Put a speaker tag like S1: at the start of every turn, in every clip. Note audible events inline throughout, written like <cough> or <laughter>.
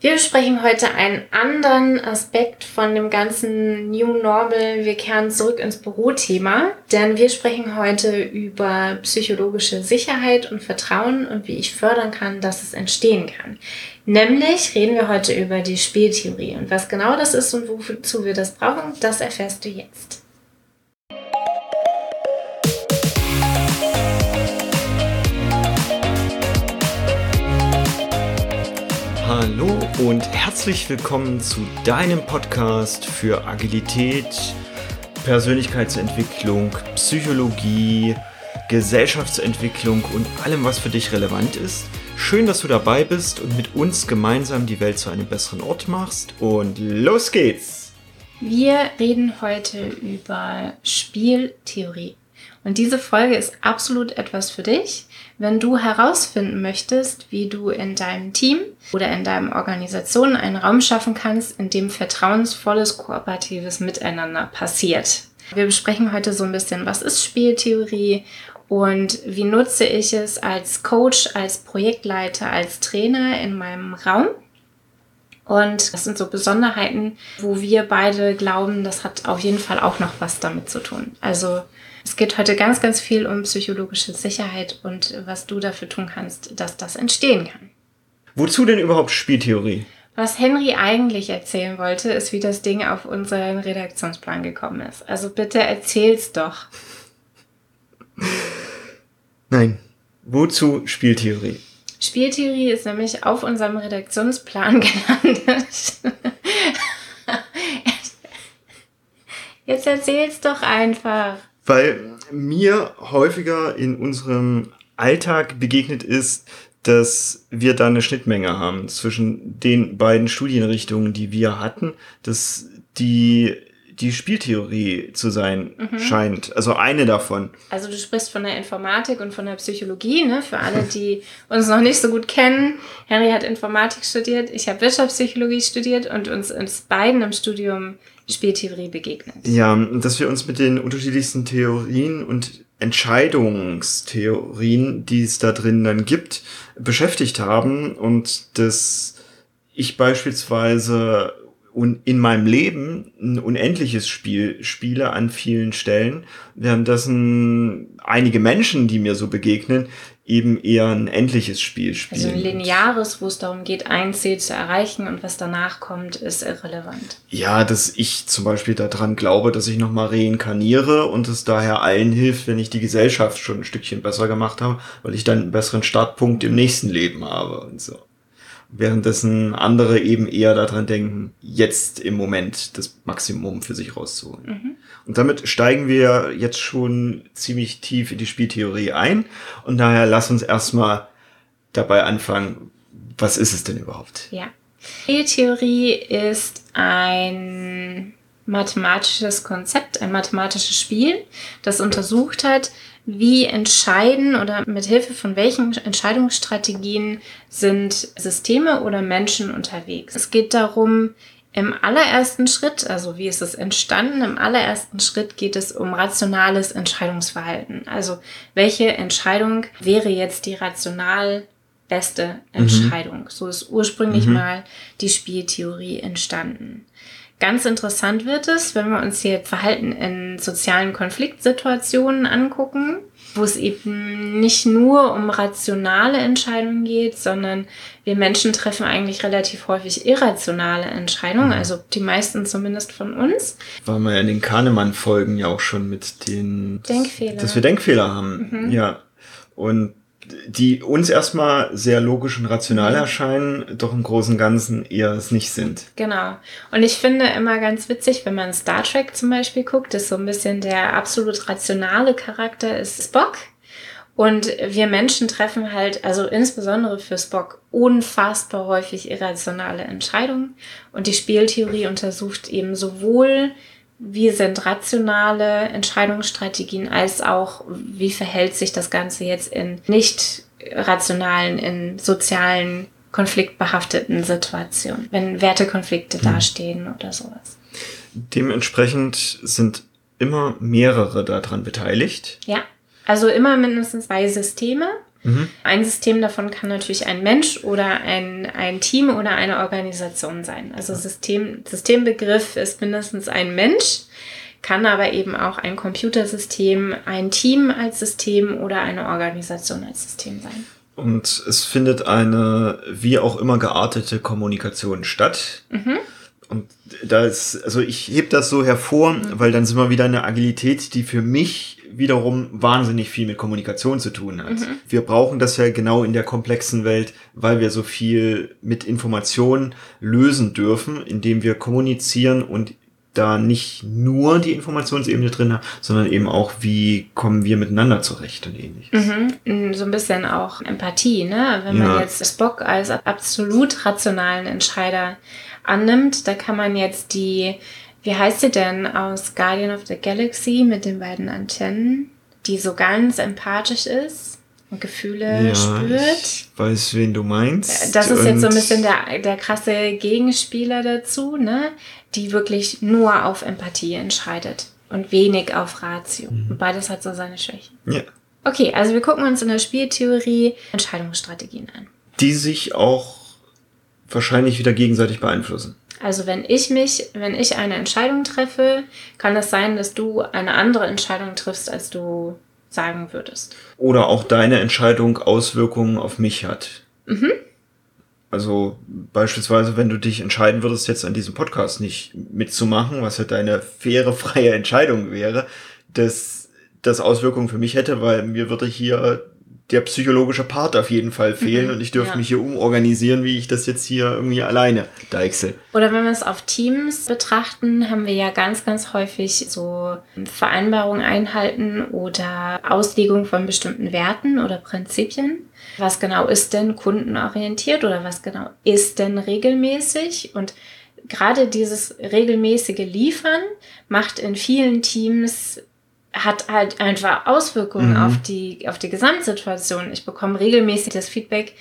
S1: Wir besprechen heute einen anderen Aspekt von dem ganzen New Normal. Wir kehren zurück ins Bürothema, denn wir sprechen heute über psychologische Sicherheit und Vertrauen und wie ich fördern kann, dass es entstehen kann. Nämlich reden wir heute über die Spieltheorie und was genau das ist und wozu wir das brauchen, das erfährst du jetzt.
S2: Hallo und herzlich willkommen zu deinem Podcast für Agilität, Persönlichkeitsentwicklung, Psychologie, Gesellschaftsentwicklung und allem, was für dich relevant ist. Schön, dass du dabei bist und mit uns gemeinsam die Welt zu einem besseren Ort machst. Und los geht's!
S1: Wir reden heute über Spieltheorie. Und diese Folge ist absolut etwas für dich, wenn du herausfinden möchtest, wie du in deinem Team oder in deiner Organisation einen Raum schaffen kannst, in dem vertrauensvolles, kooperatives Miteinander passiert. Wir besprechen heute so ein bisschen, was ist Spieltheorie und wie nutze ich es als Coach, als Projektleiter, als Trainer in meinem Raum. Und das sind so Besonderheiten, wo wir beide glauben, das hat auf jeden Fall auch noch was damit zu tun. Also es geht heute ganz, ganz viel um psychologische Sicherheit und was du dafür tun kannst, dass das entstehen kann.
S2: Wozu denn überhaupt Spieltheorie?
S1: Was Henry eigentlich erzählen wollte, ist, wie das Ding auf unseren Redaktionsplan gekommen ist. Also bitte erzähl's doch.
S2: Nein. Wozu Spieltheorie?
S1: Spieltheorie ist nämlich auf unserem Redaktionsplan <laughs> gelandet. Jetzt erzähl's doch einfach
S2: weil mir häufiger in unserem Alltag begegnet ist, dass wir da eine Schnittmenge haben zwischen den beiden Studienrichtungen, die wir hatten, dass die die Spieltheorie zu sein mhm. scheint. Also eine davon.
S1: Also du sprichst von der Informatik und von der Psychologie, ne? Für alle, die uns noch nicht so gut kennen. Henry hat Informatik studiert, ich habe Wirtschaftspsychologie studiert und uns, uns beiden im Studium Spieltheorie begegnet.
S2: Ja, dass wir uns mit den unterschiedlichsten Theorien und Entscheidungstheorien, die es da drin dann gibt, beschäftigt haben und dass ich beispielsweise in meinem Leben ein unendliches Spiel spiele an vielen Stellen, währenddessen einige Menschen, die mir so begegnen, eben eher ein endliches Spiel spielen.
S1: Also ein lineares, wo es darum geht, ein Ziel zu erreichen und was danach kommt, ist irrelevant.
S2: Ja, dass ich zum Beispiel daran glaube, dass ich nochmal reinkarniere und es daher allen hilft, wenn ich die Gesellschaft schon ein Stückchen besser gemacht habe, weil ich dann einen besseren Startpunkt im nächsten Leben habe und so währenddessen andere eben eher daran denken, jetzt im Moment das Maximum für sich rauszuholen. Mhm. Und damit steigen wir jetzt schon ziemlich tief in die Spieltheorie ein und daher lass uns erstmal dabei anfangen, was ist es denn überhaupt?
S1: Ja. Spieltheorie ist ein mathematisches Konzept, ein mathematisches Spiel, das untersucht hat, wie entscheiden oder mit Hilfe von welchen Entscheidungsstrategien sind Systeme oder Menschen unterwegs. Es geht darum, im allerersten Schritt, also wie ist es entstanden, im allerersten Schritt geht es um rationales Entscheidungsverhalten. Also welche Entscheidung wäre jetzt die rational beste mhm. Entscheidung? Mhm. So ist ursprünglich mhm. mal die Spieltheorie entstanden. Ganz interessant wird es, wenn wir uns hier Verhalten in sozialen Konfliktsituationen angucken, wo es eben nicht nur um rationale Entscheidungen geht, sondern wir Menschen treffen eigentlich relativ häufig irrationale Entscheidungen, mhm. also die meisten zumindest von uns.
S2: Waren wir ja in den Kahnemann-Folgen ja auch schon mit den... Denkfehler. Dass wir Denkfehler haben, mhm. ja. Und die uns erstmal sehr logisch und rational mhm. erscheinen, doch im Großen und Ganzen eher es nicht sind.
S1: Genau. Und ich finde immer ganz witzig, wenn man Star Trek zum Beispiel guckt, ist so ein bisschen der absolut rationale Charakter ist Spock. Und wir Menschen treffen halt, also insbesondere für Spock, unfassbar häufig irrationale Entscheidungen. Und die Spieltheorie untersucht eben sowohl wie sind rationale Entscheidungsstrategien als auch, wie verhält sich das Ganze jetzt in nicht rationalen, in sozialen, konfliktbehafteten Situationen, wenn Wertekonflikte mhm. dastehen oder sowas.
S2: Dementsprechend sind immer mehrere daran beteiligt.
S1: Ja, also immer mindestens zwei Systeme. Mhm. Ein System davon kann natürlich ein Mensch oder ein, ein Team oder eine Organisation sein. Also System, Systembegriff ist mindestens ein Mensch, kann aber eben auch ein Computersystem, ein Team als System oder eine Organisation als System sein.
S2: Und es findet eine wie auch immer geartete Kommunikation statt. Mhm. Und da ist, also ich heb das so hervor, mhm. weil dann sind wir wieder eine Agilität, die für mich wiederum wahnsinnig viel mit Kommunikation zu tun hat. Mhm. Wir brauchen das ja genau in der komplexen Welt, weil wir so viel mit Informationen lösen dürfen, indem wir kommunizieren und da nicht nur die Informationsebene drin haben, sondern eben auch, wie kommen wir miteinander zurecht und ähnliches.
S1: Mhm. So ein bisschen auch Empathie, ne? Wenn man jetzt Spock als absolut rationalen Entscheider annimmt, da kann man jetzt die, wie heißt sie denn aus Guardian of the Galaxy mit den beiden Antennen, die so ganz empathisch ist und Gefühle ja, spürt. Ich
S2: weiß, wen du meinst.
S1: Das ist jetzt so ein bisschen der, der krasse Gegenspieler dazu, ne? Die wirklich nur auf Empathie entscheidet und wenig auf Ratio. Mhm. Und beides hat so seine Schwächen. Ja. Okay, also wir gucken uns in der Spieltheorie Entscheidungsstrategien an.
S2: Die sich auch wahrscheinlich wieder gegenseitig beeinflussen.
S1: Also wenn ich mich, wenn ich eine Entscheidung treffe, kann es sein, dass du eine andere Entscheidung triffst, als du sagen würdest.
S2: Oder auch deine Entscheidung Auswirkungen auf mich hat. Mhm. Also beispielsweise, wenn du dich entscheiden würdest, jetzt an diesem Podcast nicht mitzumachen, was ja deine faire, freie Entscheidung wäre, dass das Auswirkungen für mich hätte, weil mir würde hier der psychologische Part auf jeden Fall fehlen mhm, und ich dürfte ja. mich hier umorganisieren, wie ich das jetzt hier irgendwie alleine deichsel.
S1: Oder wenn wir es auf Teams betrachten, haben wir ja ganz, ganz häufig so Vereinbarungen einhalten oder Auslegung von bestimmten Werten oder Prinzipien. Was genau ist denn kundenorientiert oder was genau ist denn regelmäßig? Und gerade dieses regelmäßige Liefern macht in vielen Teams hat halt einfach Auswirkungen mhm. auf die, auf die Gesamtsituation. Ich bekomme regelmäßig das Feedback,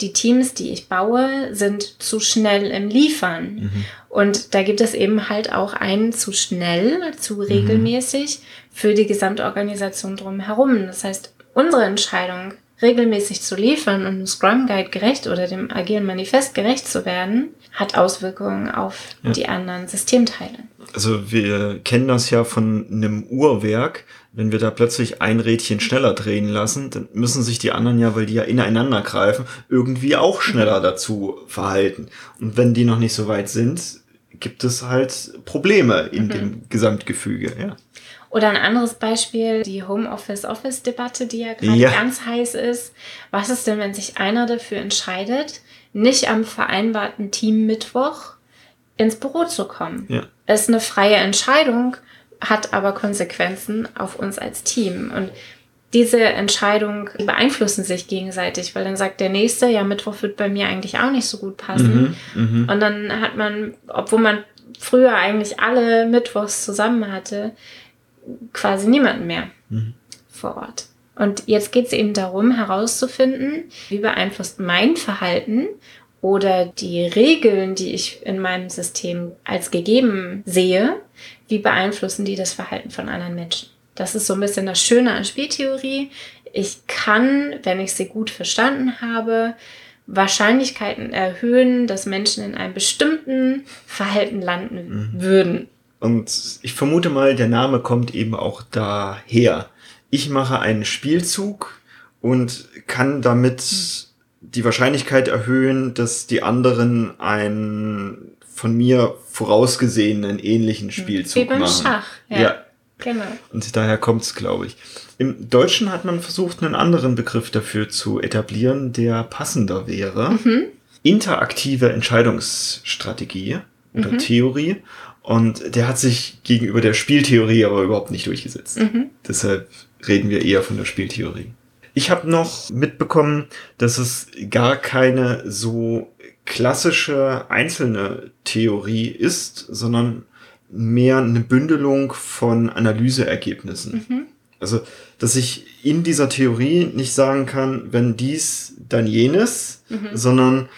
S1: die Teams, die ich baue, sind zu schnell im Liefern. Mhm. Und da gibt es eben halt auch einen zu schnell, zu mhm. regelmäßig für die Gesamtorganisation drumherum. Das heißt, unsere Entscheidung, regelmäßig zu liefern und dem Scrum Guide gerecht oder dem agilen Manifest gerecht zu werden, hat Auswirkungen auf ja. die anderen Systemteile.
S2: Also wir kennen das ja von einem Uhrwerk. Wenn wir da plötzlich ein Rädchen schneller drehen lassen, dann müssen sich die anderen ja, weil die ja ineinander greifen, irgendwie auch schneller dazu verhalten. Und wenn die noch nicht so weit sind, gibt es halt Probleme in mhm. dem Gesamtgefüge, ja.
S1: Oder ein anderes Beispiel, die Homeoffice-Office-Debatte, die ja gerade ja. ganz heiß ist. Was ist denn, wenn sich einer dafür entscheidet, nicht am vereinbarten Team-Mittwoch ins Büro zu kommen? Ja. Ist eine freie Entscheidung, hat aber Konsequenzen auf uns als Team. Und diese Entscheidung beeinflussen sich gegenseitig, weil dann sagt der Nächste, ja, Mittwoch wird bei mir eigentlich auch nicht so gut passen. Mhm, mh. Und dann hat man, obwohl man früher eigentlich alle Mittwochs zusammen hatte, quasi niemanden mehr mhm. vor Ort. Und jetzt geht es eben darum, herauszufinden, wie beeinflusst mein Verhalten oder die Regeln, die ich in meinem System als gegeben sehe, wie beeinflussen die das Verhalten von anderen Menschen. Das ist so ein bisschen das Schöne an Spieltheorie. Ich kann, wenn ich sie gut verstanden habe, Wahrscheinlichkeiten erhöhen, dass Menschen in einem bestimmten Verhalten landen mhm. würden.
S2: Und ich vermute mal, der Name kommt eben auch daher. Ich mache einen Spielzug und kann damit die Wahrscheinlichkeit erhöhen, dass die anderen einen von mir vorausgesehenen ähnlichen Spielzug Wie beim machen. Schach, ja. ja. Genau. Und daher kommt es, glaube ich. Im Deutschen hat man versucht, einen anderen Begriff dafür zu etablieren, der passender wäre. Mhm. Interaktive Entscheidungsstrategie oder mhm. Theorie. Und der hat sich gegenüber der Spieltheorie aber überhaupt nicht durchgesetzt. Mhm. Deshalb reden wir eher von der Spieltheorie. Ich habe noch mitbekommen, dass es gar keine so klassische einzelne Theorie ist, sondern mehr eine Bündelung von Analyseergebnissen. Mhm. Also, dass ich in dieser Theorie nicht sagen kann, wenn dies, dann jenes, mhm. sondern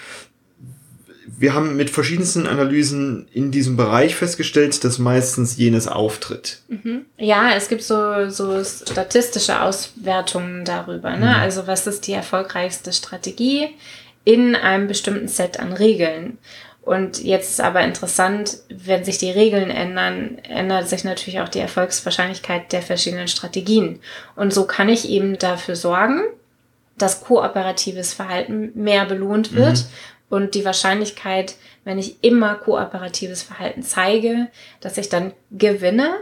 S2: wir haben mit verschiedensten Analysen in diesem Bereich festgestellt, dass meistens jenes auftritt.
S1: Mhm. Ja, es gibt so, so statistische Auswertungen darüber. Ne? Mhm. Also was ist die erfolgreichste Strategie in einem bestimmten Set an Regeln? Und jetzt ist aber interessant, wenn sich die Regeln ändern, ändert sich natürlich auch die Erfolgswahrscheinlichkeit der verschiedenen Strategien. Und so kann ich eben dafür sorgen, dass kooperatives Verhalten mehr belohnt wird mhm und die Wahrscheinlichkeit, wenn ich immer kooperatives Verhalten zeige, dass ich dann gewinne,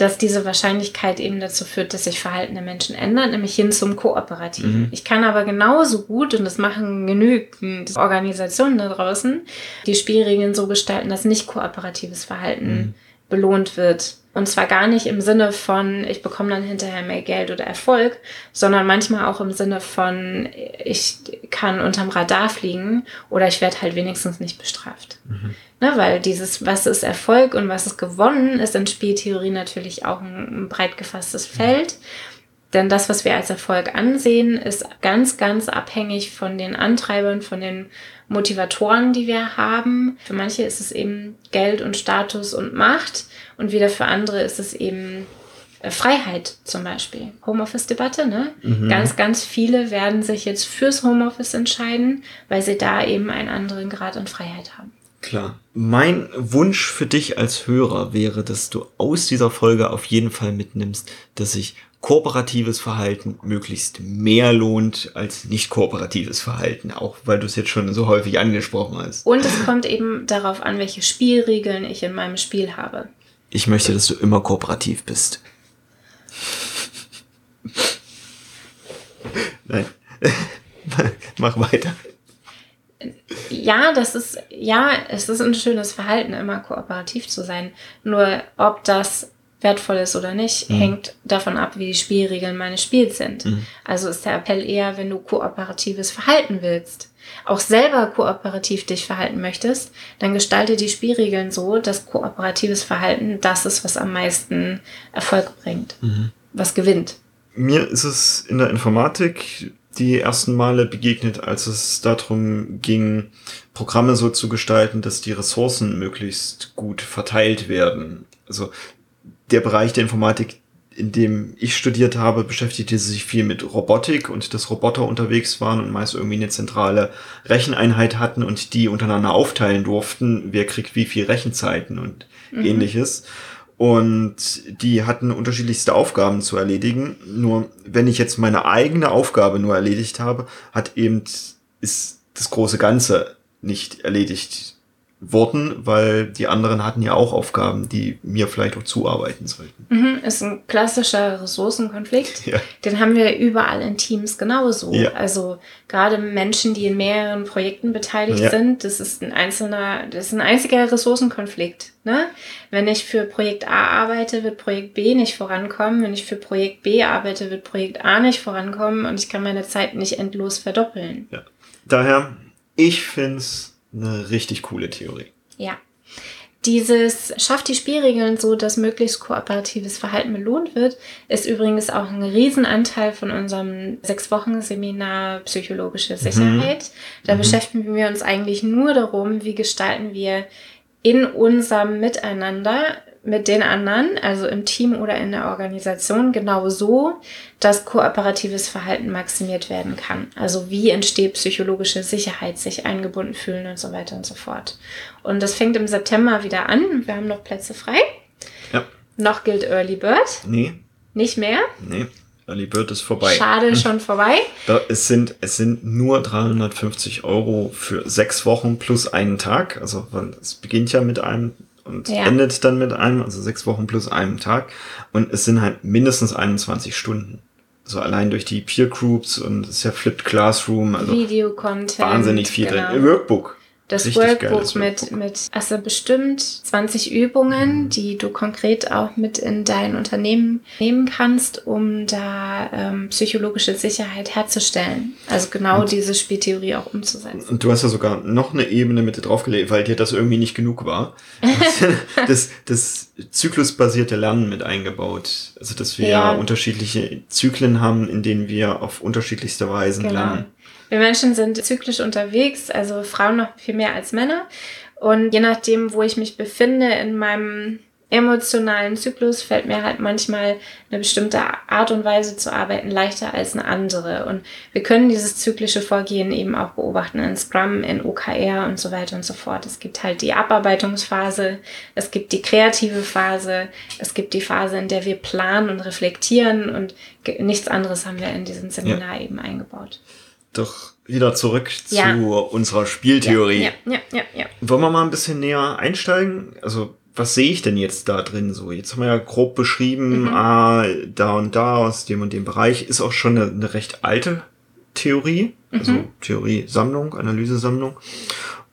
S1: dass diese Wahrscheinlichkeit eben dazu führt, dass sich Verhalten der Menschen ändert, nämlich hin zum Kooperativen. Mhm. Ich kann aber genauso gut, und das machen genügend Organisationen da draußen, die Spielregeln so gestalten, dass nicht kooperatives Verhalten mhm. belohnt wird. Und zwar gar nicht im Sinne von, ich bekomme dann hinterher mehr Geld oder Erfolg, sondern manchmal auch im Sinne von, ich kann unterm Radar fliegen oder ich werde halt wenigstens nicht bestraft. Mhm. Ne, weil dieses, was ist Erfolg und was ist gewonnen, ist in Spieltheorie natürlich auch ein, ein breit gefasstes Feld. Denn das, was wir als Erfolg ansehen, ist ganz, ganz abhängig von den Antreibern, von den Motivatoren, die wir haben. Für manche ist es eben Geld und Status und Macht und wieder für andere ist es eben äh, Freiheit zum Beispiel. Homeoffice-Debatte, ne? Mhm. Ganz, ganz viele werden sich jetzt fürs Homeoffice entscheiden, weil sie da eben einen anderen Grad an Freiheit haben.
S2: Klar. Mein Wunsch für dich als Hörer wäre, dass du aus dieser Folge auf jeden Fall mitnimmst, dass sich kooperatives Verhalten möglichst mehr lohnt als nicht kooperatives Verhalten, auch weil du es jetzt schon so häufig angesprochen hast.
S1: Und es kommt eben darauf an, welche Spielregeln ich in meinem Spiel habe.
S2: Ich möchte, dass du immer kooperativ bist. Nein. <laughs> Mach weiter.
S1: Ja, das ist, ja, es ist ein schönes Verhalten, immer kooperativ zu sein. Nur ob das wertvoll ist oder nicht, mhm. hängt davon ab, wie die Spielregeln meines Spiels sind. Mhm. Also ist der Appell eher, wenn du kooperatives Verhalten willst, auch selber kooperativ dich verhalten möchtest, dann gestalte die Spielregeln so, dass kooperatives Verhalten das ist, was am meisten Erfolg bringt, mhm. was gewinnt.
S2: Mir ist es in der Informatik die ersten Male begegnet, als es darum ging, Programme so zu gestalten, dass die Ressourcen möglichst gut verteilt werden. Also der Bereich der Informatik, in dem ich studiert habe, beschäftigte sich viel mit Robotik und dass Roboter unterwegs waren und meist irgendwie eine zentrale Recheneinheit hatten und die untereinander aufteilen durften, wer kriegt wie viel Rechenzeiten und mhm. ähnliches. Und die hatten unterschiedlichste Aufgaben zu erledigen. Nur wenn ich jetzt meine eigene Aufgabe nur erledigt habe, hat eben ist das große Ganze nicht erledigt wurden, weil die anderen hatten ja auch Aufgaben, die mir vielleicht auch zuarbeiten sollten.
S1: Mhm, ist ein klassischer Ressourcenkonflikt. Ja. Den haben wir überall in Teams genauso. Ja. Also gerade Menschen, die in mehreren Projekten beteiligt ja. sind, das ist ein einzelner, das ist ein einziger Ressourcenkonflikt. Ne? Wenn ich für Projekt A arbeite, wird Projekt B nicht vorankommen. Wenn ich für Projekt B arbeite, wird Projekt A nicht vorankommen und ich kann meine Zeit nicht endlos verdoppeln.
S2: Ja. Daher, ich finde es eine richtig coole Theorie.
S1: Ja. Dieses schafft die Spielregeln so, dass möglichst kooperatives Verhalten belohnt wird, ist übrigens auch ein Riesenanteil von unserem sechs Wochen Seminar Psychologische mhm. Sicherheit. Mhm. Da mhm. beschäftigen wir uns eigentlich nur darum, wie gestalten wir in unserem Miteinander mit den anderen, also im Team oder in der Organisation, genau so, dass kooperatives Verhalten maximiert werden kann. Also wie entsteht psychologische Sicherheit, sich eingebunden fühlen und so weiter und so fort. Und das fängt im September wieder an. Wir haben noch Plätze frei. Ja. Noch gilt Early Bird.
S2: Nee.
S1: Nicht mehr?
S2: Nee. Early Bird ist vorbei.
S1: Schade, <laughs> schon vorbei.
S2: Da, es, sind, es sind nur 350 Euro für sechs Wochen plus einen Tag. Also es beginnt ja mit einem und ja. endet dann mit einem, also sechs Wochen plus einem Tag. Und es sind halt mindestens 21 Stunden. So allein durch die Peer Groups und es ist ja Flipped Classroom, also
S1: Video-Content.
S2: Wahnsinnig viel genau. drin. Workbook
S1: das Richtig Workbook mit, mit, also bestimmt 20 Übungen, die du konkret auch mit in dein Unternehmen nehmen kannst, um da ähm, psychologische Sicherheit herzustellen. Also genau und, diese Spieltheorie auch umzusetzen.
S2: Und du hast ja sogar noch eine Ebene mit draufgelegt, weil dir das irgendwie nicht genug war. <laughs> das, das zyklusbasierte Lernen mit eingebaut. Also dass wir ja. unterschiedliche Zyklen haben, in denen wir auf unterschiedlichste Weisen genau. lernen.
S1: Wir Menschen sind zyklisch unterwegs, also Frauen noch viel mehr als Männer. Und je nachdem, wo ich mich befinde in meinem emotionalen Zyklus fällt mir halt manchmal eine bestimmte Art und Weise zu arbeiten leichter als eine andere. Und wir können dieses zyklische Vorgehen eben auch beobachten in Scrum, in OKR und so weiter und so fort. Es gibt halt die Abarbeitungsphase, es gibt die kreative Phase, es gibt die Phase, in der wir planen und reflektieren und nichts anderes haben wir in diesem Seminar ja. eben eingebaut.
S2: Doch wieder zurück ja. zu unserer Spieltheorie.
S1: Ja, ja, ja, ja,
S2: Wollen wir mal ein bisschen näher einsteigen? Also was sehe ich denn jetzt da drin so? Jetzt haben wir ja grob beschrieben, mhm. ah, da und da aus dem und dem Bereich. Ist auch schon eine, eine recht alte Theorie, also mhm. Theoriesammlung, Analysesammlung.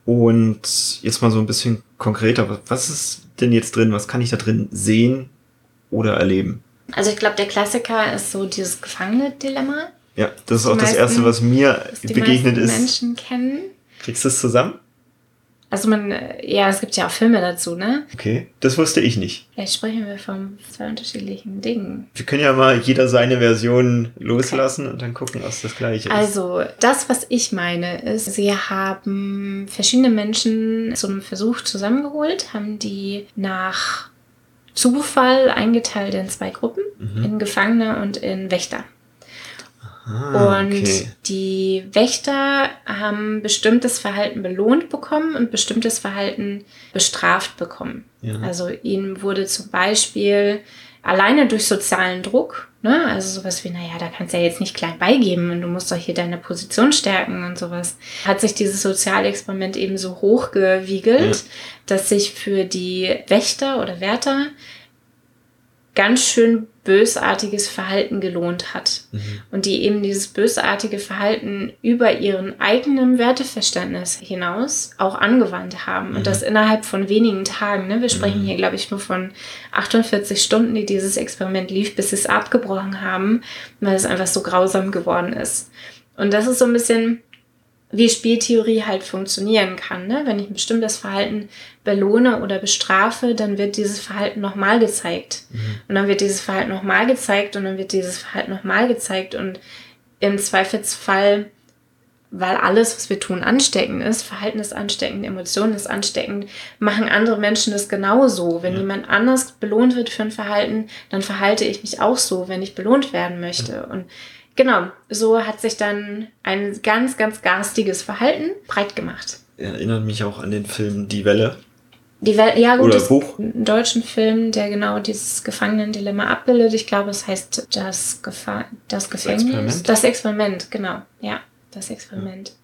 S2: Und jetzt mal so ein bisschen konkreter, was ist denn jetzt drin? Was kann ich da drin sehen oder erleben?
S1: Also ich glaube, der Klassiker ist so dieses Gefangene-Dilemma.
S2: Ja, das ist auch meisten, das Erste, was mir begegnet ist.
S1: Menschen kennen.
S2: Kriegst du es zusammen?
S1: Also man, ja, es gibt ja auch Filme dazu, ne?
S2: Okay, das wusste ich nicht.
S1: Vielleicht sprechen wir von zwei unterschiedlichen Dingen.
S2: Wir können ja mal jeder seine Version loslassen okay. und dann gucken, was das gleiche ist.
S1: Also, das, was ich meine, ist, sie haben verschiedene Menschen zu einem Versuch zusammengeholt, haben die nach Zufall eingeteilt in zwei Gruppen, mhm. in Gefangene und in Wächter. Ah, und okay. die Wächter haben bestimmtes Verhalten belohnt bekommen und bestimmtes Verhalten bestraft bekommen. Ja. Also ihnen wurde zum Beispiel alleine durch sozialen Druck, ne, also sowas wie, naja, da kannst du ja jetzt nicht klein beigeben und du musst doch hier deine Position stärken und sowas, hat sich dieses Sozialexperiment eben so hochgewiegelt, ja. dass sich für die Wächter oder Wärter ganz schön bösartiges Verhalten gelohnt hat. Mhm. Und die eben dieses bösartige Verhalten über ihren eigenen Werteverständnis hinaus auch angewandt haben. Mhm. Und das innerhalb von wenigen Tagen. Ne? Wir sprechen mhm. hier, glaube ich, nur von 48 Stunden, die dieses Experiment lief, bis sie es abgebrochen haben, weil es einfach so grausam geworden ist. Und das ist so ein bisschen wie Spieltheorie halt funktionieren kann. Ne? Wenn ich ein bestimmtes Verhalten belohne oder bestrafe, dann wird dieses Verhalten nochmal gezeigt. Mhm. Und dann wird dieses Verhalten nochmal gezeigt und dann wird dieses Verhalten nochmal gezeigt. Und im Zweifelsfall, weil alles, was wir tun, ansteckend ist, Verhalten ist ansteckend, Emotionen ist ansteckend, machen andere Menschen das genauso. Wenn ja. jemand anders belohnt wird für ein Verhalten, dann verhalte ich mich auch so, wenn ich belohnt werden möchte. Ja. Und Genau, so hat sich dann ein ganz, ganz garstiges Verhalten breit gemacht.
S2: Erinnert mich auch an den Film Die Welle.
S1: Die Welle, ja gut, Oder Buch. einen deutschen Film, der genau dieses Gefangenendilemma abbildet. Ich glaube, es heißt das, Gefa das Gefängnis. Das Experiment. Das Experiment, genau. Ja, das Experiment. Ja.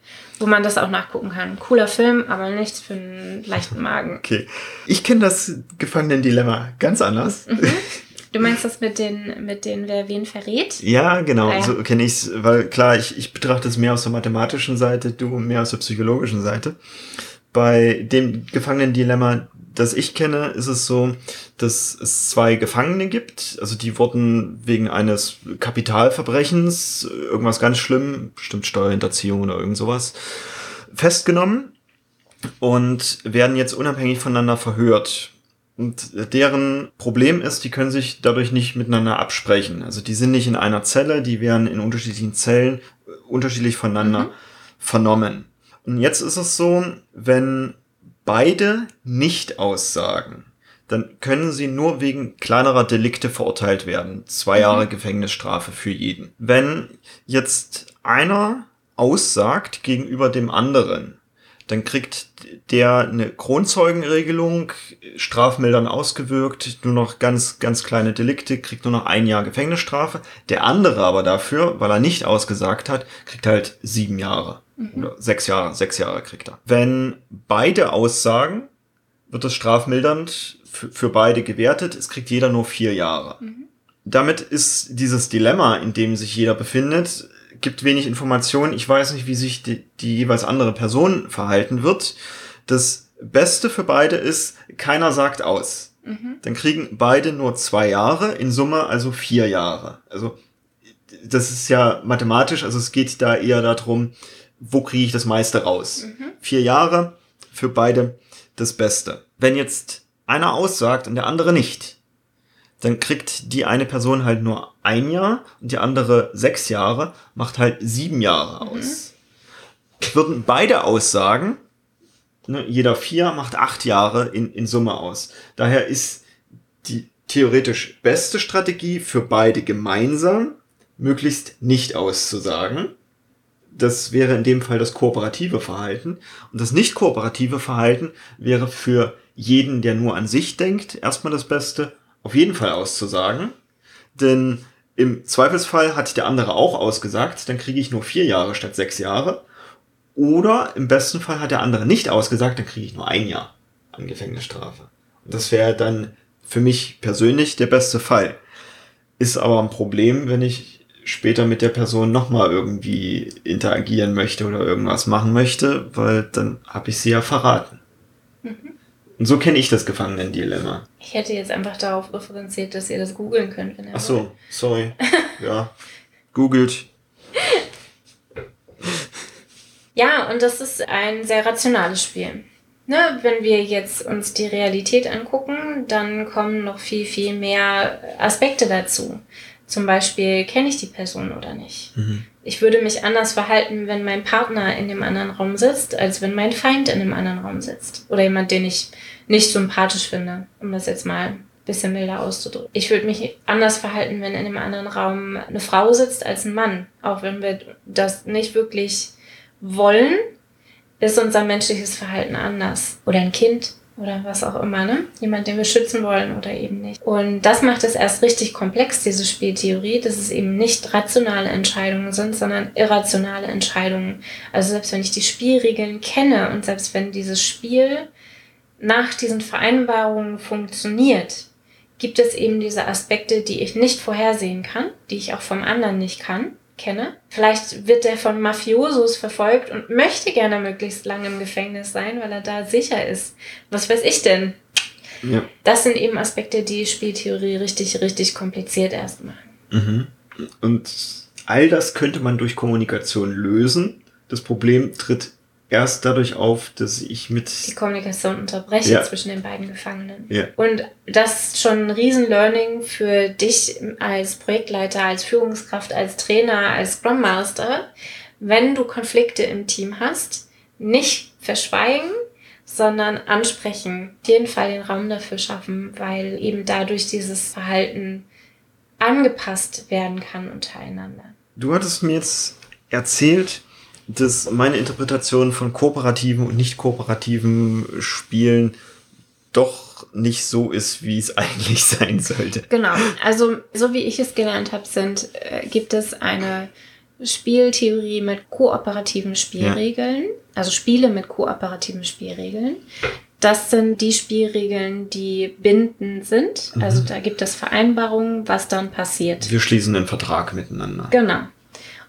S1: Wo man das auch nachgucken kann. Cooler Film, aber nichts für einen leichten Magen.
S2: Okay. Ich kenne das Gefangenendilemma ganz anders. Mhm. <laughs>
S1: Du meinst das mit den, mit den, wer wen verrät?
S2: Ja, genau, ah, ja. so kenne ich es, weil klar, ich, ich betrachte es mehr aus der mathematischen Seite, du mehr aus der psychologischen Seite. Bei dem Gefangenen-Dilemma, das ich kenne, ist es so, dass es zwei Gefangene gibt. Also die wurden wegen eines Kapitalverbrechens, irgendwas ganz schlimm, bestimmt Steuerhinterziehung oder irgend sowas, festgenommen und werden jetzt unabhängig voneinander verhört. Und deren Problem ist, die können sich dadurch nicht miteinander absprechen. Also die sind nicht in einer Zelle, die werden in unterschiedlichen Zellen äh, unterschiedlich voneinander mhm. vernommen. Und jetzt ist es so, wenn beide nicht aussagen, dann können sie nur wegen kleinerer Delikte verurteilt werden. Zwei mhm. Jahre Gefängnisstrafe für jeden. Wenn jetzt einer aussagt gegenüber dem anderen, dann kriegt der eine Kronzeugenregelung, strafmildern ausgewirkt, nur noch ganz, ganz kleine Delikte, kriegt nur noch ein Jahr Gefängnisstrafe. Der andere aber dafür, weil er nicht ausgesagt hat, kriegt halt sieben Jahre. Mhm. Oder sechs Jahre, sechs Jahre kriegt er. Wenn beide aussagen, wird das strafmildernd für, für beide gewertet. Es kriegt jeder nur vier Jahre. Mhm. Damit ist dieses Dilemma, in dem sich jeder befindet, gibt wenig Informationen. Ich weiß nicht, wie sich die, die jeweils andere Person verhalten wird. Das Beste für beide ist, keiner sagt aus. Mhm. Dann kriegen beide nur zwei Jahre, in Summe also vier Jahre. Also das ist ja mathematisch, also es geht da eher darum, wo kriege ich das meiste raus. Mhm. Vier Jahre für beide das Beste. Wenn jetzt einer aussagt und der andere nicht, dann kriegt die eine Person halt nur ein Jahr und die andere sechs Jahre, macht halt sieben Jahre mhm. aus. würden beide Aussagen, ne, jeder vier macht acht Jahre in, in Summe aus. Daher ist die theoretisch beste Strategie für beide gemeinsam, möglichst nicht auszusagen. Das wäre in dem Fall das kooperative Verhalten. Und das nicht kooperative Verhalten wäre für jeden, der nur an sich denkt, erstmal das Beste, auf jeden Fall auszusagen. Denn im Zweifelsfall hat der andere auch ausgesagt, dann kriege ich nur vier Jahre statt sechs Jahre. Oder im besten Fall hat der andere nicht ausgesagt, dann kriege ich nur ein Jahr an Gefängnisstrafe. Und das wäre dann für mich persönlich der beste Fall. Ist aber ein Problem, wenn ich später mit der Person nochmal irgendwie interagieren möchte oder irgendwas machen möchte, weil dann habe ich sie ja verraten. Mhm. Und so kenne ich das Gefangenen-Dilemma.
S1: Ich hätte jetzt einfach darauf referenziert, dass ihr das googeln könnt, wenn ihr
S2: Ach so, wollt. sorry. <laughs> ja, googelt.
S1: Ja, und das ist ein sehr rationales Spiel. Ne, wenn wir jetzt uns die Realität angucken, dann kommen noch viel, viel mehr Aspekte dazu. Zum Beispiel, kenne ich die Person oder nicht? Mhm. Ich würde mich anders verhalten, wenn mein Partner in dem anderen Raum sitzt, als wenn mein Feind in dem anderen Raum sitzt. Oder jemand, den ich nicht sympathisch finde, um das jetzt mal ein bisschen milder auszudrücken. Ich würde mich anders verhalten, wenn in dem anderen Raum eine Frau sitzt als ein Mann. Auch wenn wir das nicht wirklich wollen, ist unser menschliches Verhalten anders. Oder ein Kind oder was auch immer, ne? Jemand, den wir schützen wollen oder eben nicht. Und das macht es erst richtig komplex, diese Spieltheorie, dass es eben nicht rationale Entscheidungen sind, sondern irrationale Entscheidungen. Also selbst wenn ich die Spielregeln kenne und selbst wenn dieses Spiel nach diesen Vereinbarungen funktioniert, gibt es eben diese Aspekte, die ich nicht vorhersehen kann, die ich auch vom anderen nicht kann kenne. Vielleicht wird er von Mafiosos verfolgt und möchte gerne möglichst lange im Gefängnis sein, weil er da sicher ist. Was weiß ich denn? Ja. Das sind eben Aspekte, die Spieltheorie richtig, richtig kompliziert erst machen.
S2: Mhm. Und all das könnte man durch Kommunikation lösen. Das Problem tritt erst dadurch auf, dass ich mit...
S1: Die Kommunikation unterbreche ja. zwischen den beiden Gefangenen. Ja. Und das ist schon ein Riesen-Learning für dich als Projektleiter, als Führungskraft, als Trainer, als Scrum Master. Wenn du Konflikte im Team hast, nicht verschweigen, sondern ansprechen. Auf jeden Fall den Raum dafür schaffen, weil eben dadurch dieses Verhalten angepasst werden kann untereinander.
S2: Du hattest mir jetzt erzählt, dass meine Interpretation von kooperativen und nicht kooperativen Spielen doch nicht so ist, wie es <laughs> eigentlich sein sollte.
S1: Genau. Also, so wie ich es gelernt habe, sind, äh, gibt es eine Spieltheorie mit kooperativen Spielregeln, ja. also Spiele mit kooperativen Spielregeln. Das sind die Spielregeln, die bindend sind. Also mhm. da gibt es Vereinbarungen, was dann passiert.
S2: Wir schließen einen Vertrag miteinander.
S1: Genau.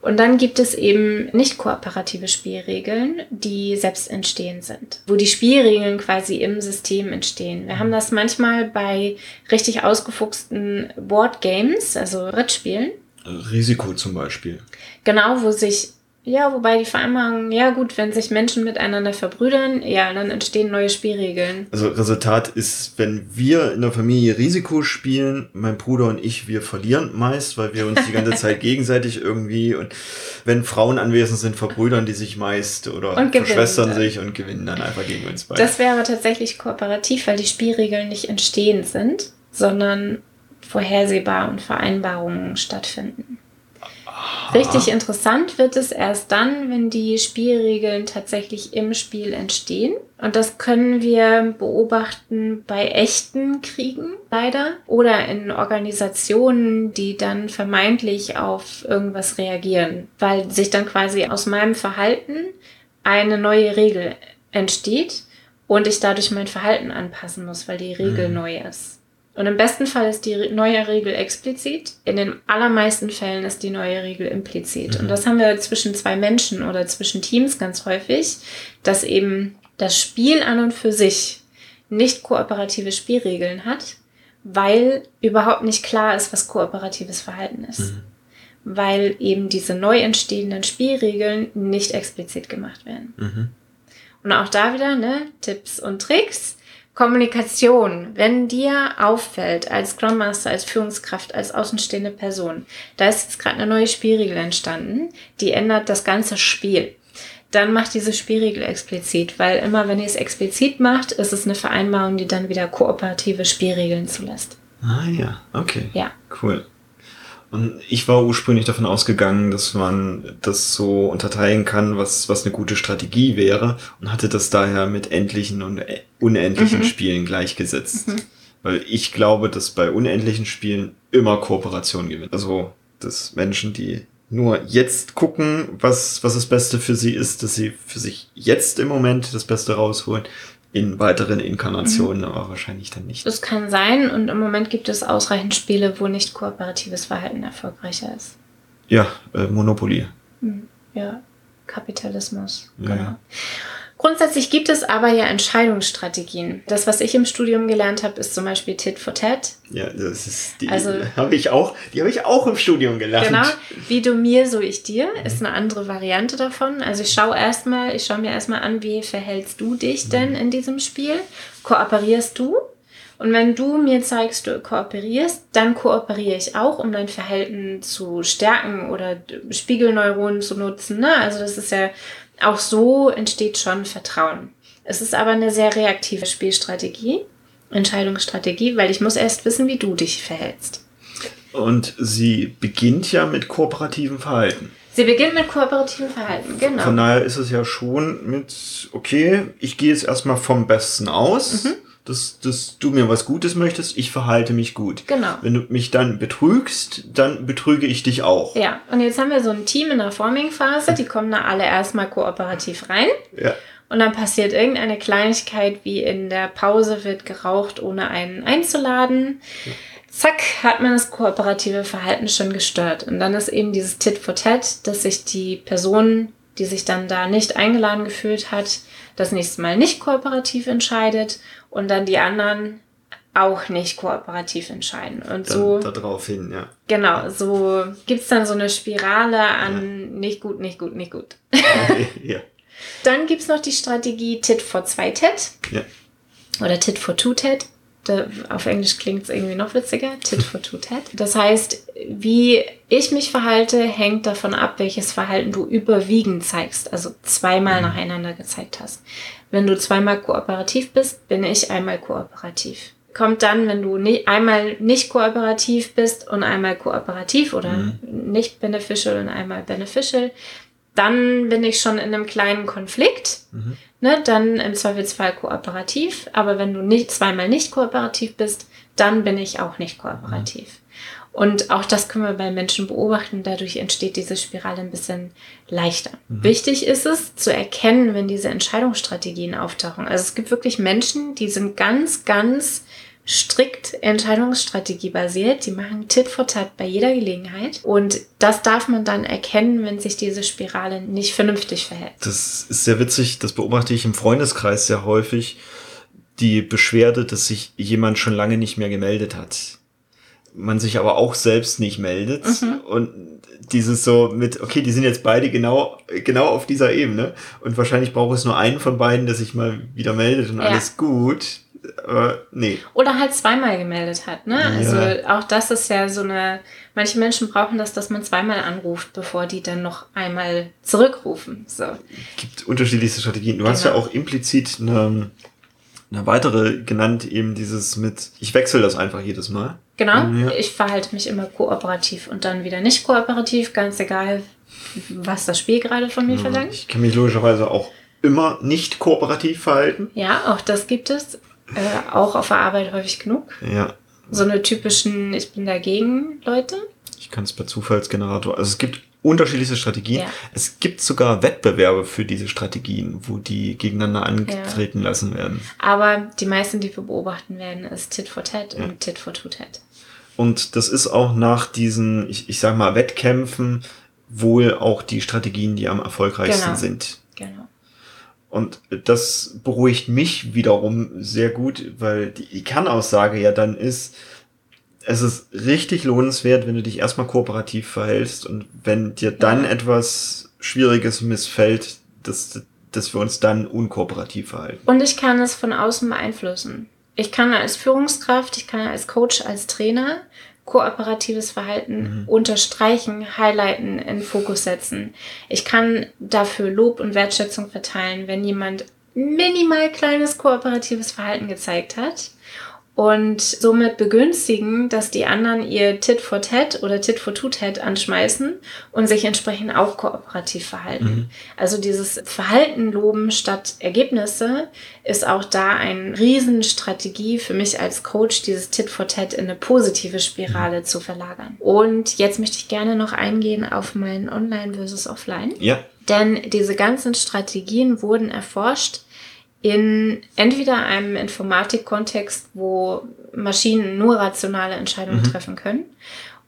S1: Und dann gibt es eben nicht kooperative Spielregeln, die selbst entstehen sind, wo die Spielregeln quasi im System entstehen. Wir haben das manchmal bei richtig ausgefuchsten Boardgames, also Brettspielen.
S2: Risiko zum Beispiel.
S1: Genau, wo sich ja, wobei die Vereinbarung, ja gut, wenn sich Menschen miteinander verbrüdern, ja, dann entstehen neue Spielregeln.
S2: Also Resultat ist, wenn wir in der Familie Risiko spielen, mein Bruder und ich, wir verlieren meist, weil wir uns die ganze <laughs> Zeit gegenseitig irgendwie und wenn Frauen anwesend sind, verbrüdern die sich meist oder verschwestern sich und gewinnen dann einfach gegen uns
S1: beide. Das wäre aber tatsächlich kooperativ, weil die Spielregeln nicht entstehend sind, sondern vorhersehbar und Vereinbarungen stattfinden. Richtig interessant wird es erst dann, wenn die Spielregeln tatsächlich im Spiel entstehen. Und das können wir beobachten bei echten Kriegen leider oder in Organisationen, die dann vermeintlich auf irgendwas reagieren, weil sich dann quasi aus meinem Verhalten eine neue Regel entsteht und ich dadurch mein Verhalten anpassen muss, weil die Regel mhm. neu ist. Und im besten Fall ist die neue Regel explizit. In den allermeisten Fällen ist die neue Regel implizit. Mhm. Und das haben wir zwischen zwei Menschen oder zwischen Teams ganz häufig, dass eben das Spiel an und für sich nicht kooperative Spielregeln hat, weil überhaupt nicht klar ist, was kooperatives Verhalten ist. Mhm. Weil eben diese neu entstehenden Spielregeln nicht explizit gemacht werden. Mhm. Und auch da wieder, ne, Tipps und Tricks Kommunikation, wenn dir auffällt, als Scrum Master, als Führungskraft, als außenstehende Person, da ist jetzt gerade eine neue Spielregel entstanden, die ändert das ganze Spiel, dann macht diese Spielregel explizit, weil immer wenn ihr es explizit macht, ist es eine Vereinbarung, die dann wieder kooperative Spielregeln zulässt.
S2: Ah ja, okay.
S1: Ja.
S2: Cool. Und ich war ursprünglich davon ausgegangen, dass man das so unterteilen kann, was, was eine gute Strategie wäre und hatte das daher mit endlichen und äh, unendlichen
S1: Mhm.
S2: Spielen gleichgesetzt. Weil ich glaube, dass bei unendlichen Spielen immer Kooperation gewinnt. Also, dass Menschen, die nur jetzt gucken, was, was das Beste für sie ist, dass sie für sich jetzt im Moment das Beste rausholen, in weiteren Inkarnationen
S1: Mhm.
S2: aber wahrscheinlich dann nicht.
S1: Das kann sein und im Moment gibt es ausreichend Spiele, wo nicht kooperatives Verhalten erfolgreicher ist.
S2: Ja, äh, Monopoly.
S1: Ja, Kapitalismus.
S2: Ja,
S1: genau. Grundsätzlich gibt es aber ja Entscheidungsstrategien. Das, was ich im Studium gelernt habe, ist zum Beispiel Tit for Tat.
S2: Ja, das ist die
S1: Also-
S2: habe ich auch, die habe ich auch im Studium gelernt.
S1: Genau, wie du mir, so ich dir, ist eine andere Variante davon. Also ich schaue erstmal, ich schaue mir erstmal an, wie verhältst du dich denn in diesem Spiel? Kooperierst du? Und wenn du mir zeigst, du kooperierst, dann kooperiere ich auch, um dein Verhalten zu stärken oder Spiegelneuronen zu nutzen. Ne? Also das ist ja auch so entsteht schon Vertrauen. Es ist aber eine sehr reaktive Spielstrategie, Entscheidungsstrategie, weil ich muss erst wissen, wie du dich verhältst.
S2: Und sie beginnt ja mit kooperativem Verhalten.
S1: Sie beginnt mit kooperativem Verhalten, genau.
S2: Von daher ist es ja schon mit, okay, ich gehe jetzt erstmal vom Besten aus,
S1: Mhm.
S2: Dass, dass du mir was Gutes möchtest, ich verhalte mich gut.
S1: Genau.
S2: Wenn du mich dann betrügst, dann betrüge ich dich auch.
S1: Ja, und jetzt haben wir so ein Team in der Forming-Phase, die kommen da alle erstmal kooperativ rein.
S2: Ja.
S1: Und dann passiert irgendeine Kleinigkeit, wie in der Pause wird geraucht, ohne einen einzuladen. Zack, hat man das kooperative Verhalten schon gestört. Und dann ist eben dieses Tit for Tat, dass sich die Person, die sich dann da nicht eingeladen gefühlt hat, das nächste Mal nicht kooperativ entscheidet und dann die anderen auch nicht kooperativ entscheiden. Und
S2: Dann
S1: so.
S2: da drauf hin, ja.
S1: Genau, so gibt's dann so eine Spirale an nicht gut, nicht gut, nicht gut. <laughs>
S2: ja.
S1: Dann gibt's noch die Strategie Tit for zwei Tat
S2: Ja.
S1: oder Tit for two Tat. Da, auf Englisch klingt's irgendwie noch witziger. Tit for two Tat. Das heißt, wie ich mich verhalte, hängt davon ab, welches Verhalten du überwiegend zeigst. Also zweimal nacheinander gezeigt hast. Wenn du zweimal kooperativ bist, bin ich einmal kooperativ. Kommt dann, wenn du ni einmal nicht kooperativ bist und einmal kooperativ oder nicht beneficial und einmal beneficial, dann bin ich schon in einem kleinen Konflikt. Ne, dann im Zweifelsfall kooperativ. Aber wenn du nicht zweimal nicht kooperativ bist, dann bin ich auch nicht kooperativ. Und auch das können wir bei Menschen beobachten. Dadurch entsteht diese Spirale ein bisschen leichter. Wichtig ist es zu erkennen, wenn diese Entscheidungsstrategien auftauchen. Also es gibt wirklich Menschen, die sind ganz, ganz strikt Entscheidungsstrategie basiert. Die machen Tit for Tat bei jeder Gelegenheit. Und das darf man dann erkennen, wenn sich diese Spirale nicht vernünftig verhält.
S2: Das ist sehr witzig, das beobachte ich im Freundeskreis sehr häufig. Die Beschwerde, dass sich jemand schon lange nicht mehr gemeldet hat. Man sich aber auch selbst nicht meldet. Und dieses so mit, okay, die sind jetzt beide genau, genau auf dieser Ebene. Und wahrscheinlich braucht es nur einen von beiden, der sich mal wieder meldet und
S1: Ja.
S2: alles gut. Aber nee.
S1: Oder halt zweimal gemeldet hat, ne? Also auch das ist ja so eine, manche Menschen brauchen das, dass man zweimal anruft, bevor die dann noch einmal zurückrufen. So.
S2: gibt unterschiedlichste Strategien. Du hast ja
S1: Genau.
S2: auch implizit eine, eine weitere genannt, eben dieses mit, ich wechsle das einfach jedes Mal.
S1: Genau.
S2: Ja.
S1: Ich verhalte mich immer kooperativ und dann wieder nicht kooperativ, ganz egal, was das Spiel gerade von mir verlangt.
S2: Ich kann mich logischerweise auch immer nicht kooperativ verhalten.
S1: Ja, auch das gibt es. Äh, auch auf der Arbeit häufig genug.
S2: Ja,
S1: So eine typischen Ich bin dagegen Leute.
S2: ich kann es per Zufallsgenerator. Also es gibt unterschiedlichste Strategien.
S1: Ja.
S2: Es gibt sogar Wettbewerbe für diese Strategien, wo die gegeneinander angetreten lassen werden.
S1: Aber die meisten, die wir beobachten werden, ist Tit for Tat und Tit for Two Tat.
S2: Und das ist auch nach diesen, ich, ich sag mal, Wettkämpfen wohl auch die Strategien, die am erfolgreichsten
S1: Genau.
S2: sind.
S1: Genau.
S2: Und das beruhigt mich wiederum sehr gut, weil die Kernaussage ja dann ist, es ist richtig lohnenswert, wenn du dich erstmal kooperativ verhältst und wenn dir dann etwas Schwieriges missfällt, dass, dass wir uns dann unkooperativ verhalten.
S1: Und ich kann es von außen beeinflussen. Ich kann als Führungskraft, ich kann als Coach, als Trainer kooperatives Verhalten mhm. unterstreichen, highlighten, in Fokus setzen. Ich kann dafür Lob und Wertschätzung verteilen, wenn jemand minimal kleines kooperatives Verhalten gezeigt hat und somit begünstigen, dass die anderen ihr Tit for Tat oder Tit for Two Tat anschmeißen und sich entsprechend auch kooperativ verhalten. Mhm. Also dieses Verhalten loben statt Ergebnisse ist auch da eine Riesenstrategie für mich als Coach, dieses Tit for Tat in eine positive Spirale mhm. zu verlagern. Und jetzt möchte ich gerne noch eingehen auf mein Online versus Offline.
S2: Ja.
S1: Denn diese ganzen Strategien wurden erforscht in entweder einem Informatikkontext, wo Maschinen nur rationale Entscheidungen mhm. treffen können,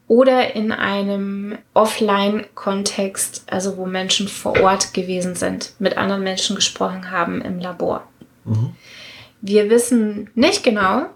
S1: oder in einem Offline-Kontext, also wo Menschen vor Ort gewesen sind, mit anderen Menschen gesprochen haben im Labor. Mhm. Wir wissen nicht genau,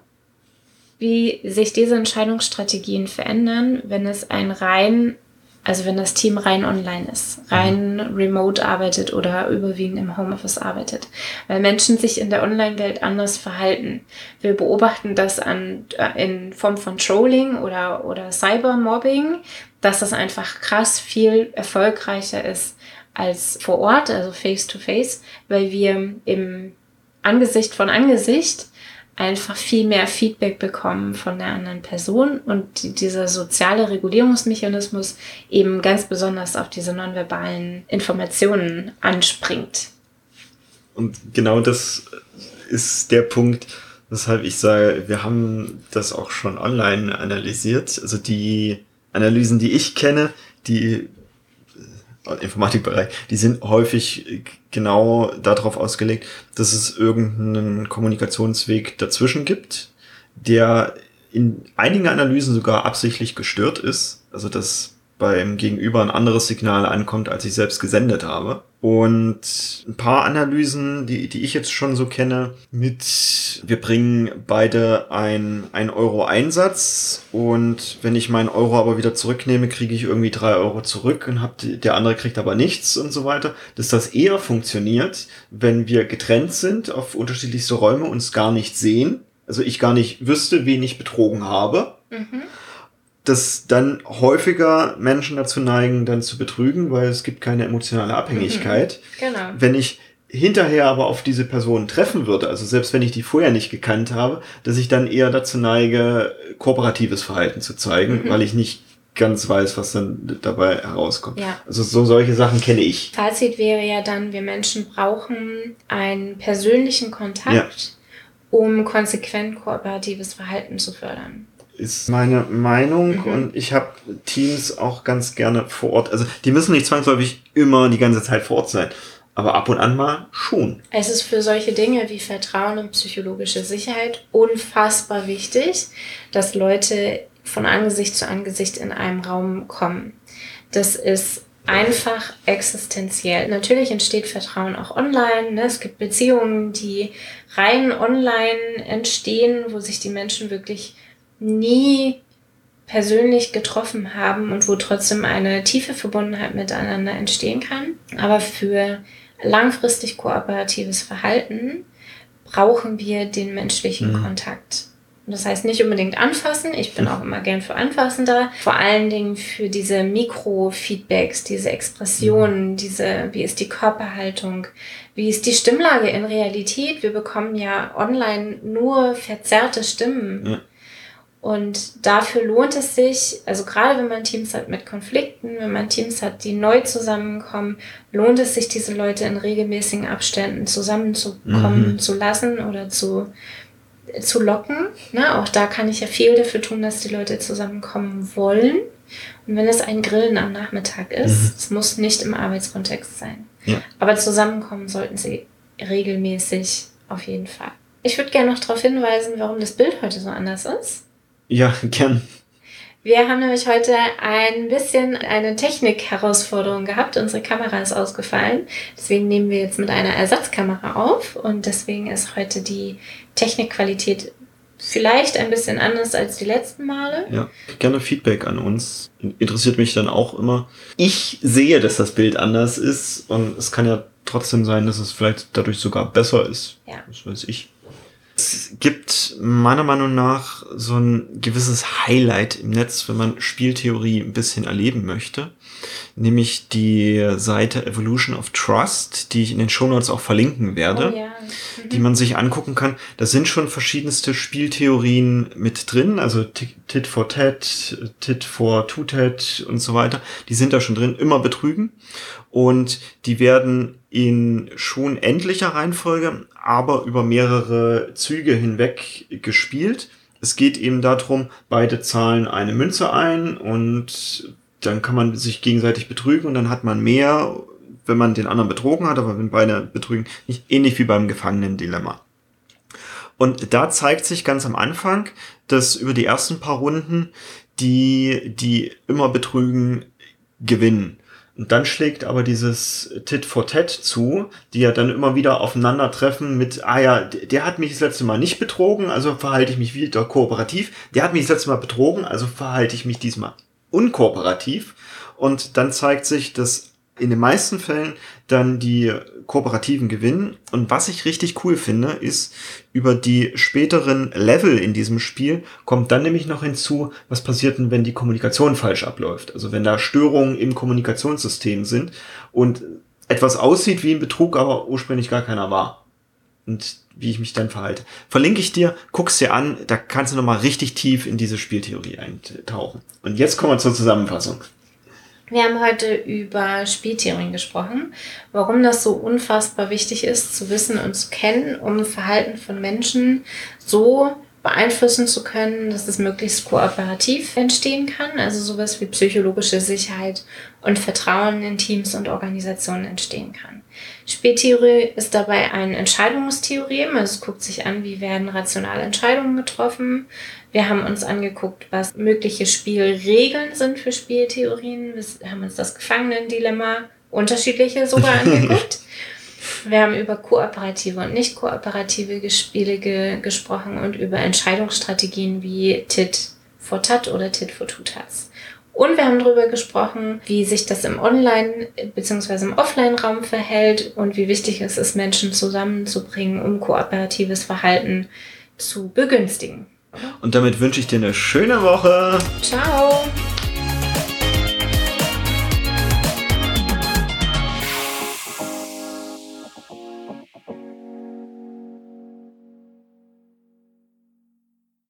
S1: wie sich diese Entscheidungsstrategien verändern, wenn es ein rein also wenn das Team rein online ist, rein remote arbeitet oder überwiegend im Homeoffice arbeitet, weil Menschen sich in der Online-Welt anders verhalten. Wir beobachten das an, äh, in Form von Trolling oder, oder Cybermobbing, dass das einfach krass viel erfolgreicher ist als vor Ort, also face to face, weil wir im Angesicht von Angesicht einfach viel mehr Feedback bekommen von der anderen Person und dieser soziale Regulierungsmechanismus eben ganz besonders auf diese nonverbalen Informationen anspringt.
S2: Und genau das ist der Punkt, weshalb ich sage, wir haben das auch schon online analysiert. Also die Analysen, die ich kenne, die Informatikbereich, die sind häufig genau darauf ausgelegt, dass es irgendeinen Kommunikationsweg dazwischen gibt, der in einigen Analysen sogar absichtlich gestört ist. Also dass beim Gegenüber ein anderes Signal ankommt, als ich selbst gesendet habe. Und ein paar Analysen, die, die ich jetzt schon so kenne, mit wir bringen beide ein, ein Euro Einsatz. Und wenn ich meinen Euro aber wieder zurücknehme, kriege ich irgendwie drei Euro zurück und hab, der andere kriegt aber nichts und so weiter, dass das eher funktioniert, wenn wir getrennt sind auf unterschiedlichste Räume, uns gar nicht sehen, also ich gar nicht wüsste, wen ich betrogen habe. Mhm dass dann häufiger Menschen dazu neigen, dann zu betrügen, weil es gibt keine emotionale Abhängigkeit.
S1: Mhm, genau.
S2: Wenn ich hinterher aber auf diese Person treffen würde, also selbst wenn ich die vorher nicht gekannt habe, dass ich dann eher dazu neige, kooperatives Verhalten zu zeigen, mhm. weil ich nicht ganz weiß, was dann dabei herauskommt.
S1: Ja.
S2: Also so solche Sachen kenne ich.
S1: Fazit wäre ja dann, wir Menschen brauchen einen persönlichen Kontakt, ja. um konsequent kooperatives Verhalten zu fördern
S2: ist meine Meinung mhm. und ich habe Teams auch ganz gerne vor Ort. Also die müssen nicht zwangsläufig immer die ganze Zeit vor Ort sein, aber ab und an mal schon.
S1: Es ist für solche Dinge wie Vertrauen und psychologische Sicherheit unfassbar wichtig, dass Leute von Angesicht zu Angesicht in einem Raum kommen. Das ist einfach existenziell. Natürlich entsteht Vertrauen auch online. Ne? Es gibt Beziehungen, die rein online entstehen, wo sich die Menschen wirklich nie persönlich getroffen haben und wo trotzdem eine tiefe Verbundenheit miteinander entstehen kann. Aber für langfristig kooperatives Verhalten brauchen wir den menschlichen mhm. Kontakt. Und das heißt nicht unbedingt anfassen. Ich bin auch immer gern für Anfassen da. Vor allen Dingen für diese Mikrofeedbacks, diese Expressionen, mhm. diese, wie ist die Körperhaltung, wie ist die Stimmlage in Realität. Wir bekommen ja online nur verzerrte Stimmen. Ja. Und dafür lohnt es sich, also gerade wenn man Teams hat mit Konflikten, wenn man Teams hat, die neu zusammenkommen, lohnt es sich, diese Leute in regelmäßigen Abständen zusammenzukommen mhm. zu lassen oder zu, zu locken. Ne? Auch da kann ich ja viel dafür tun, dass die Leute zusammenkommen wollen. Und wenn es ein Grillen am Nachmittag ist, mhm. es muss nicht im Arbeitskontext sein. Ja. Aber zusammenkommen sollten sie regelmäßig auf jeden Fall. Ich würde gerne noch darauf hinweisen, warum das Bild heute so anders ist.
S2: Ja, gern.
S1: Wir haben nämlich heute ein bisschen eine Technik-Herausforderung gehabt. Unsere Kamera ist ausgefallen. Deswegen nehmen wir jetzt mit einer Ersatzkamera auf und deswegen ist heute die Technikqualität vielleicht ein bisschen anders als die letzten Male.
S2: Ja, gerne Feedback an uns. Interessiert mich dann auch immer. Ich sehe, dass das Bild anders ist und es kann ja trotzdem sein, dass es vielleicht dadurch sogar besser ist.
S1: Ja.
S2: Das weiß ich gibt meiner Meinung nach so ein gewisses Highlight im Netz, wenn man Spieltheorie ein bisschen erleben möchte. Nämlich die Seite Evolution of Trust, die ich in den Shownotes auch verlinken werde, oh, ja. mhm. die man sich angucken kann. Da sind schon verschiedenste Spieltheorien mit drin, also Tit for Tat, Tit for Two Tat und so weiter. Die sind da schon drin, immer betrügen. Und die werden in schon endlicher Reihenfolge, aber über mehrere Züge hinweg gespielt. Es geht eben darum, beide zahlen eine Münze ein und dann kann man sich gegenseitig betrügen und dann hat man mehr, wenn man den anderen betrogen hat, aber wenn beide betrügen, nicht ähnlich wie beim Gefangenen-Dilemma. Und da zeigt sich ganz am Anfang, dass über die ersten paar Runden die, die immer betrügen, gewinnen. Und dann schlägt aber dieses Tit for Tat zu, die ja dann immer wieder aufeinandertreffen mit, ah ja, der hat mich das letzte Mal nicht betrogen, also verhalte ich mich wieder kooperativ. Der hat mich das letzte Mal betrogen, also verhalte ich mich diesmal unkooperativ. Und dann zeigt sich, dass in den meisten Fällen dann die Kooperativen gewinnen. Und was ich richtig cool finde, ist, über die späteren Level in diesem Spiel kommt dann nämlich noch hinzu, was passiert denn, wenn die Kommunikation falsch abläuft. Also wenn da Störungen im Kommunikationssystem sind und etwas aussieht wie ein Betrug, aber ursprünglich gar keiner war. Und wie ich mich dann verhalte. Verlinke ich dir, guck's dir an, da kannst du nochmal richtig tief in diese Spieltheorie eintauchen. Und jetzt kommen wir zur Zusammenfassung.
S1: Wir haben heute über Spieltheorien gesprochen, warum das so unfassbar wichtig ist, zu wissen und zu kennen, um Verhalten von Menschen so beeinflussen zu können, dass es möglichst kooperativ entstehen kann, also sowas wie psychologische Sicherheit und Vertrauen in Teams und Organisationen entstehen kann. Spieltheorie ist dabei ein Entscheidungstheorem, also es guckt sich an, wie werden rationale Entscheidungen getroffen. Wir haben uns angeguckt, was mögliche Spielregeln sind für Spieltheorien. Wir haben uns das Gefangenen-Dilemma, unterschiedliche sogar <laughs> angeguckt. Wir haben über kooperative und nicht kooperative Spiele ge gesprochen und über Entscheidungsstrategien wie Tit for Tat oder Tit for Two Tats. Und wir haben darüber gesprochen, wie sich das im Online- bzw. im Offline-Raum verhält und wie wichtig es ist, Menschen zusammenzubringen, um kooperatives Verhalten zu begünstigen.
S2: Und damit wünsche ich dir eine schöne Woche.
S1: Ciao.